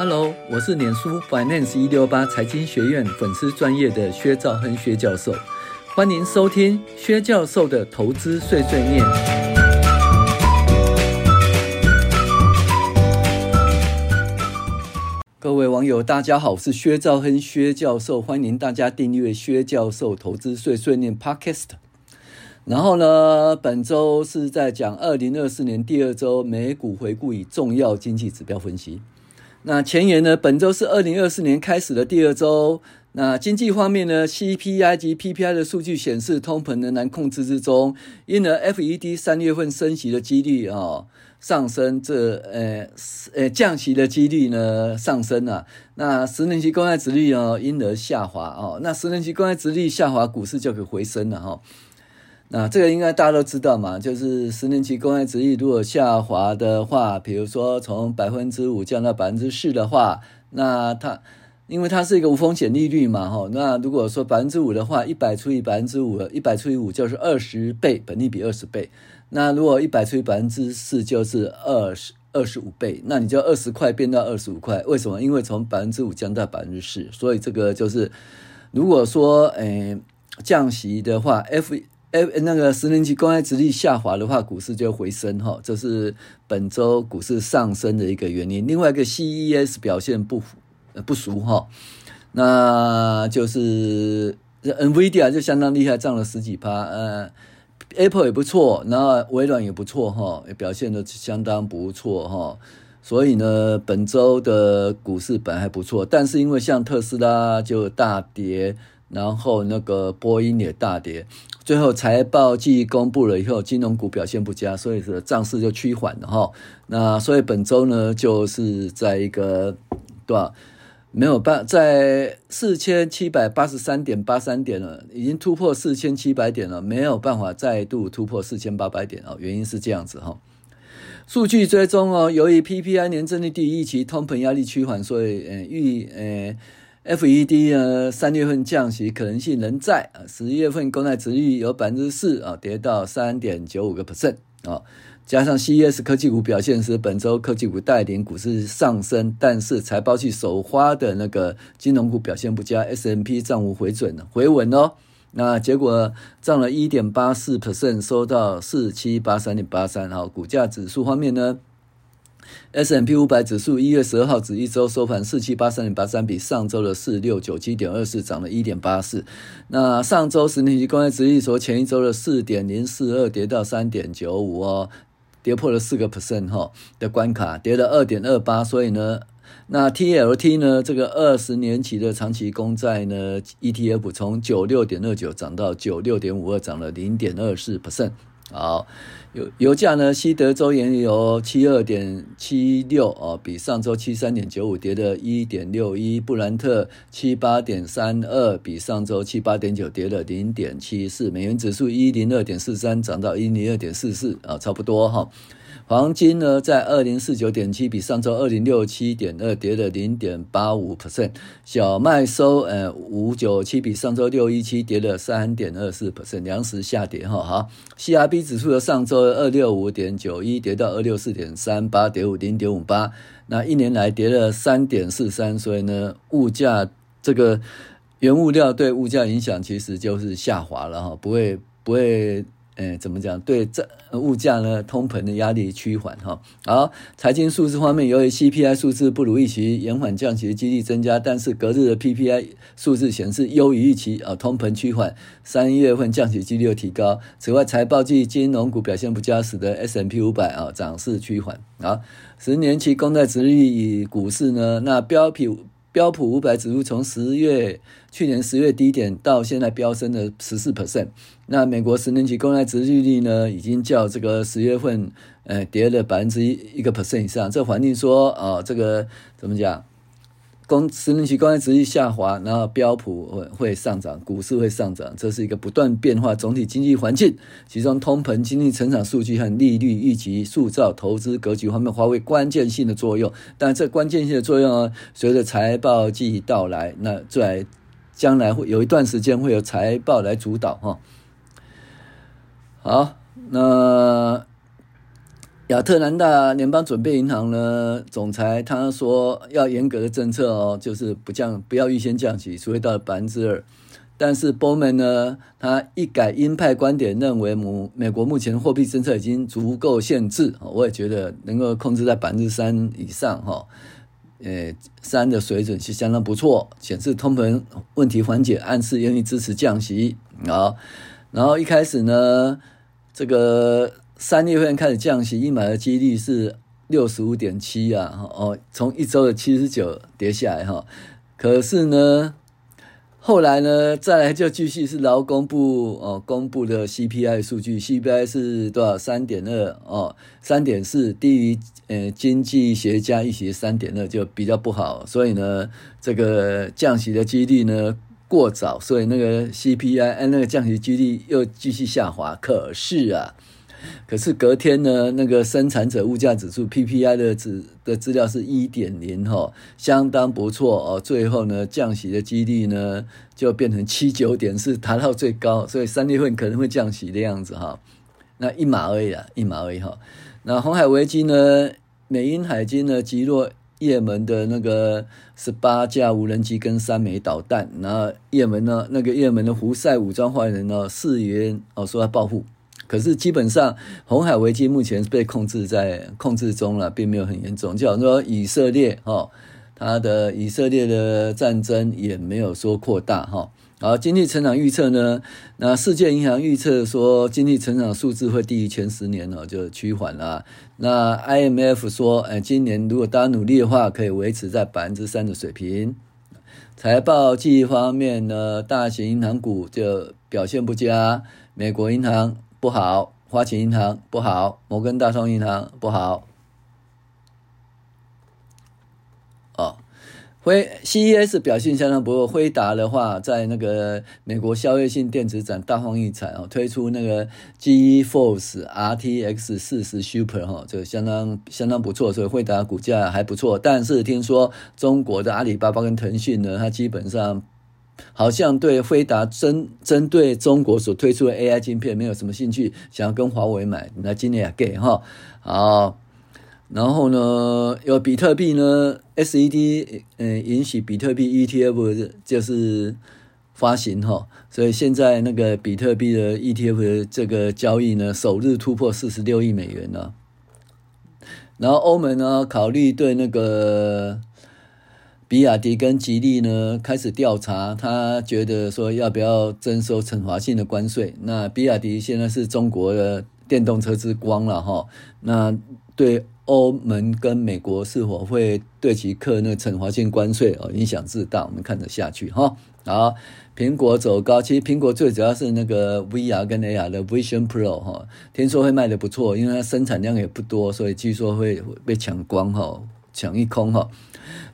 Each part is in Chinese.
Hello，我是脸书 Finance 一六八财经学院粉丝专业的薛兆亨薛教授，欢迎收听薛教授的投资碎碎念。各位网友，大家好，我是薛兆亨薛教授，欢迎大家订阅薛教授投资碎碎念 Podcast。然后呢，本周是在讲二零二四年第二周美股回顾与重要经济指标分析。那前言呢？本周是二零二四年开始的第二周。那经济方面呢？CPI 及 PPI 的数据显示，通膨仍然控制之中，因而 FED 三月份升息的几率、哦、上升，这呃呃降息的几率呢上升了、那十年期公债殖率哦因而下滑哦。那十年期公债殖率下滑，股市就可回升了哈、哦。那这个应该大家都知道嘛，就是十年期公债殖利率如果下滑的话，比如说从百分之五降到百分之四的话，那它因为它是一个无风险利率嘛，哈，那如果说百分之五的话，一百除以百分之五，一百除以五就是二十倍，本利比二十倍。那如果一百除以百分之四就是二十二十五倍，那你就二十块变到二十五块，为什么？因为从百分之五降到百分之四，所以这个就是如果说，诶降息的话，F。哎，那个十年期公债殖利下滑的话，股市就回升哈，这是本周股市上升的一个原因。另外一个 CES 表现不不俗哈，那就是 NVIDIA 就相当厉害，涨了十几趴。呃，Apple 也不错，然后微软也不错哈，也表现的相当不错哈。所以呢，本周的股市本来还不错，但是因为像特斯拉就大跌。然后那个波音也大跌，最后财报季公布了以后，金融股表现不佳，所以是涨势就趋缓了哈。那所以本周呢，就是在一个对吧？没有办在四千七百八十三点八三点了，已经突破四千七百点了，没有办法再度突破四千八百点哦。原因是这样子哈，数据追踪哦，由于 PPI 年增率第一期，通膨压力趋缓，所以呃预呃。FED 呢，三月份降息可能性仍在啊，十一月份公债殖利率有百分之四啊，跌到三点九五个 percent 啊，加上 CES 科技股表现时，本周科技股带领股市上升，但是财报季首发的那个金融股表现不佳，S M P 涨幅回准回稳哦，那结果涨了一点八四 percent，收到四七八三点八三，好，股价指数方面呢？S&P 五百指数一月十二号指一周收盘四七八三点八三，比上周的四六九七点二四涨了一点八四。那上周十年期公债殖利率从前一周的四点零四二跌到三点九五哦，跌破了四个 percent 哈的关卡，跌了二点二八。所以呢，那 TLT 呢这个二十年期的长期公债呢 ETF 从九六点二九涨到九六点五二，涨了零点二四 percent。好。油油价呢？西德州原油七二点七六哦，比上周七三点九五跌了一点六一。布兰特七八点三二，比上周七八点九跌了零点七四。美元指数一零二点四三，涨到一零二点四四啊，差不多哈。黄金呢，在二零四九点七，比上周二零六七点二跌了零点八五 percent。小麦收呃五九七，比上周六一七跌了三点二四 percent。粮食下跌哈好。CRB 指数的上周二六五点九一跌到二六四点三八，跌五零点五八。那一年来跌了三点四三，所以呢，物价这个原物料对物价影响其实就是下滑了哈，不会不会。哎，怎么讲？对这物价呢，通膨的压力趋缓哈。好，财经数字方面，由于 CPI 数字不如预期，延缓降息的几率增加，但是隔日的 PPI 数字显示优于预期啊，通膨趋缓，三月份降息几率又提高。此外，财报季金融股表现不佳，使得 S&P 五百啊涨势趋缓啊。十年期公债殖利率股市呢，那标普。标普五百指数从十月去年十月低点到现在飙升了十四 percent。那美国十年期公债殖利率呢，已经较这个十月份呃跌了百分之一一个 percent 以上。这环境说啊、这个怎么讲？公十年期公债殖利率下滑，然后标普会会上涨，股市会上涨，这是一个不断变化总体经济环境。其中通膨、经济成长数据和利率预期塑造投资格局方面发挥关键性的作用。但这关键性的作用啊，随着财报季到来，那在将来会有一段时间会有财报来主导哈。好，那。亚特兰大联邦准备银行呢，总裁他说要严格的政策哦，就是不降，不要预先降息，除非到百分之二。但是 Bowman 呢，他一改鹰派观点，认为美美国目前的货币政策已经足够限制。我也觉得能够控制在百分之三以上，哈，呃，三的水准是相当不错，显示通膨问题缓解，暗示愿意支持降息。好，然后一开始呢，这个三月份开始降息，一买的几率是六十五点七啊，哦，从一周的七十九跌下来哈，可是呢。后来呢，再来就继续是劳工部哦公布的 CPI 数据，CPI 是多少？三点二哦，三点四，低于呃经济学家预期三点二，就比较不好。所以呢，这个降息的几率呢过早，所以那个 CPI 哎那个降息几率又继续下滑。可是啊。可是隔天呢，那个生产者物价指数 PPI 的资的资料是一点零哈，相当不错哦。最后呢，降息的几率呢就变成七九点四，达到最高，所以三月份可能会降息的样子哈。那一码而已啊，一码而已哈。那红海危机呢，美英海军呢击落也门的那个十八架无人机跟三枚导弹，然后也门呢那个也门的胡塞武装坏人呢誓言哦说要报复。可是基本上，红海危机目前是被控制在控制中了，并没有很严重。就好像说以色列哈，它的以色列的战争也没有说扩大哈。然后经济成长预测呢，那世界银行预测说经济成长数字会低于前十年哦，就趋缓了。那 IMF 说，哎，今年如果大家努力的话，可以维持在百分之三的水平。财报季方面呢，大型银行股就表现不佳，美国银行。不好，花旗银行不好，摩根大通银行不好。哦，辉 CES 表现相当不错。辉达的话，在那个美国消费性电子展大放异彩哦，推出那个 GeForce RTX 四十 Super 哈，这个相当相当不错，所以辉达股价还不错。但是听说中国的阿里巴巴跟腾讯呢，它基本上。好像对辉达针针对中国所推出的 AI 晶片没有什么兴趣，想要跟华为买，那今年也给哈好。然后呢，有比特币呢，SED 嗯允许比特币 ETF 就是发行哈，所以现在那个比特币的 ETF 的这个交易呢，首日突破四十六亿美元了。然后欧盟呢，考虑对那个。比亚迪跟吉利呢开始调查，他觉得说要不要征收惩罚性的关税。那比亚迪现在是中国的电动车之光了哈，那对欧盟跟美国是否会对其课那惩罚性关税哦，影响至大，我们看得下去哈。好，苹果走高，其实苹果最主要是那个 VR 跟 AR 的 Vision Pro 哈，听说会卖得不错，因为它生产量也不多，所以据说会被抢光哈，抢一空哈。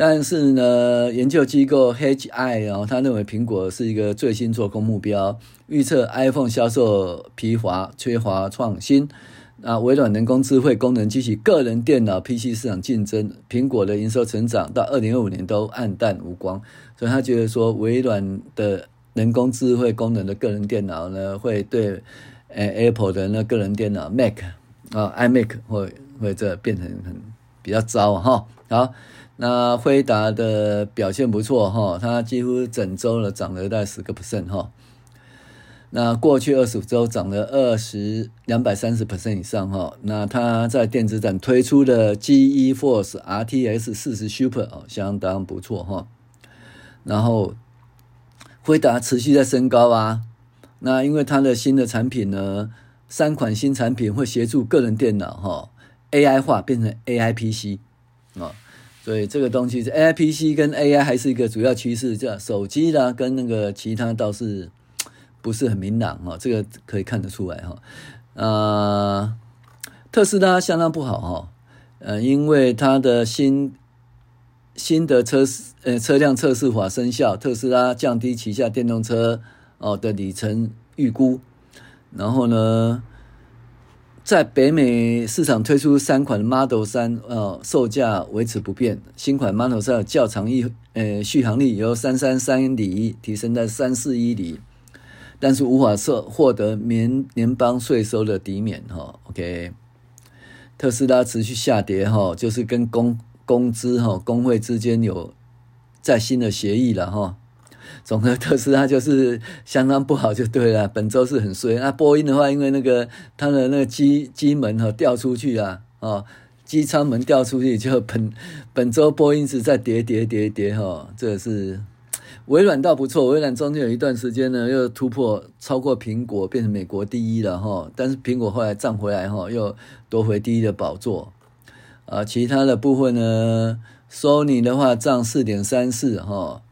但是呢，研究机构 HI 然后他认为苹果是一个最新做空目标，预测 iPhone 销售疲乏，缺乏创新。那微软人工智慧功能激起个人电脑 PC 市场竞争，苹果的营收成长到二零二五年都黯淡无光。所以他觉得说，微软的人工智慧功能的个人电脑呢，会对呃 Apple 的那个人电脑 Mac 啊 iMac 会会这变成很比较糟哈好。那辉达的表现不错哈，它几乎整周了涨了大概十个 percent 哈。那过去二十五周涨了二十两百三十 percent 以上哈。那它在电子展推出的 GeForce RTX 四十 Super 哦，相当不错哈。然后辉达持续在升高啊。那因为它的新的产品呢，三款新产品会协助个人电脑哈 AI 化，变成 AI PC 啊。所以这个东西是 A I P C 跟 A I 还是一个主要趋势，这手机啦跟那个其他倒是不是很明朗哈，这个可以看得出来哈。呃，特斯拉相当不好哈，呃，因为它的新新的车呃车辆测试法生效，特斯拉降低旗下电动车哦的里程预估，然后呢，在北美市场推出三款 Model 3，呃，售价维持不变。新款 Model 3较长一，呃，续航力由三三三里提升到三四一里，但是无法获获得免联邦税收的抵免哈。OK，特斯拉持续下跌哈，就是跟工工资哈工会之间有再新的协议了哈。总的，特斯拉就是相当不好就对了。本周是很衰。那波音的话，因为那个它的那个机机门哈掉出去啊，哦，机舱门掉出去，就本本周波音是在跌跌跌跌哈。这是微软倒不错，微软中间有一段时间呢又突破超过苹果，变成美国第一了哈。但是苹果后来涨回来哈，又夺回第一的宝座。啊，其他的部分呢，Sony 的话涨四点三四哈。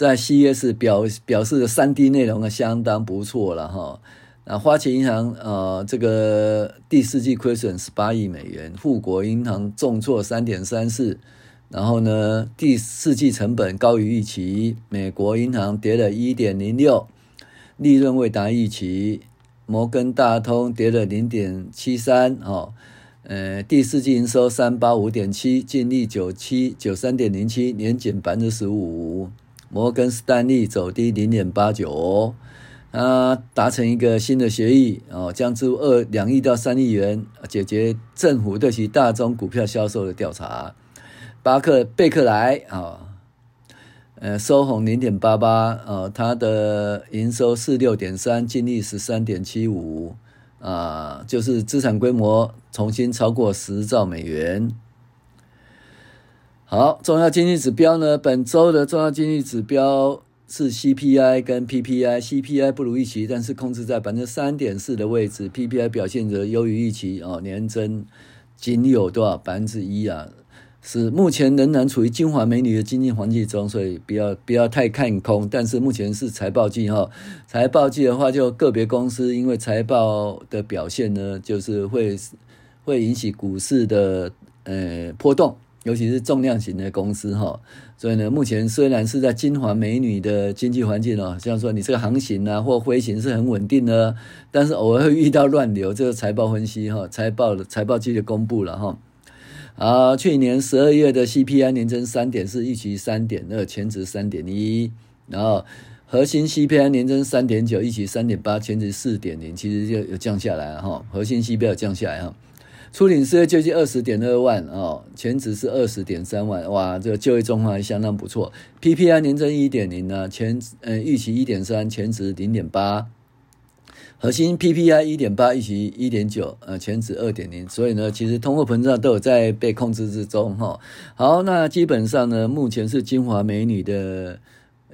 在 C.S 表表示的 3D 内容啊，相当不错了哈。那花旗银行呃，这个第四季亏损十八亿美元，富国银行重挫三点三四，然后呢，第四季成本高于预期，美国银行跌了一点零六，利润未达预期，摩根大通跌了零点七三哈，呃，第四季营收三八五点七，净利九七九三点零七，年减百分之十五。摩根士丹利走低零点八九，啊，达成一个新的协议哦，将支付二两亿到三亿元，解决政府对其大宗股票销售的调查。巴克贝克莱啊，呃，收红零点八八，呃，它的营收四六点三，净利十三点七五，啊，就是资产规模重新超过十兆美元。好，重要经济指标呢？本周的重要经济指标是 CPI 跟 PPI，CPI 不如预期，但是控制在百分之三点四的位置，PPI 表现则优于预期哦，年增仅有多少百分之一啊？是目前仍然处于金华美女的经济环境中，所以不要不要太看空。但是目前是财报季哈，财报季的话，就个别公司因为财报的表现呢，就是会会引起股市的呃波动。尤其是重量型的公司哈，所以呢，目前虽然是在金华美女的经济环境哦，像说你这个航行啊或飞行是很稳定的，但是偶尔会遇到乱流。这个财报分析哈，财报财报季就公布了哈。啊，去年十二月的 CPI 年增三点四，预期三点二，前值三点一。然后核心 CPI 年增三点九，预期三点八，前值四点零，其实就有降下来哈。核心 CPI 有降下来哈。初领失业救济二十点二万哦，前值是二十点三万，哇，这个就业状况还相当不错。PPI 年增一点零呢，前呃预期一点三，前值零点八。核心 PPI 一点八，预期一点九，呃，前值二点零。所以呢，其实通货膨胀都有在被控制之中哈。好，那基本上呢，目前是金华美女的。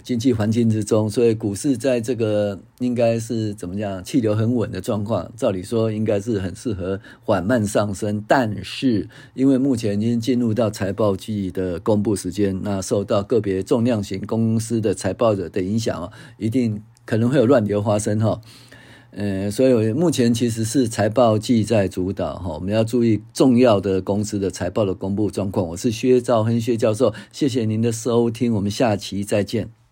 经济环境之中，所以股市在这个应该是怎么样，气流很稳的状况。照理说应该是很适合缓慢上升，但是因为目前已经进入到财报季的公布时间，那受到个别重量型公司的财报的的影响，一定可能会有乱流发生哈。呃，所以目前其实是财报季在主导哈，我们要注意重要的公司的财报的公布状况。我是薛兆亨薛教授，谢谢您的收听，我们下期再见。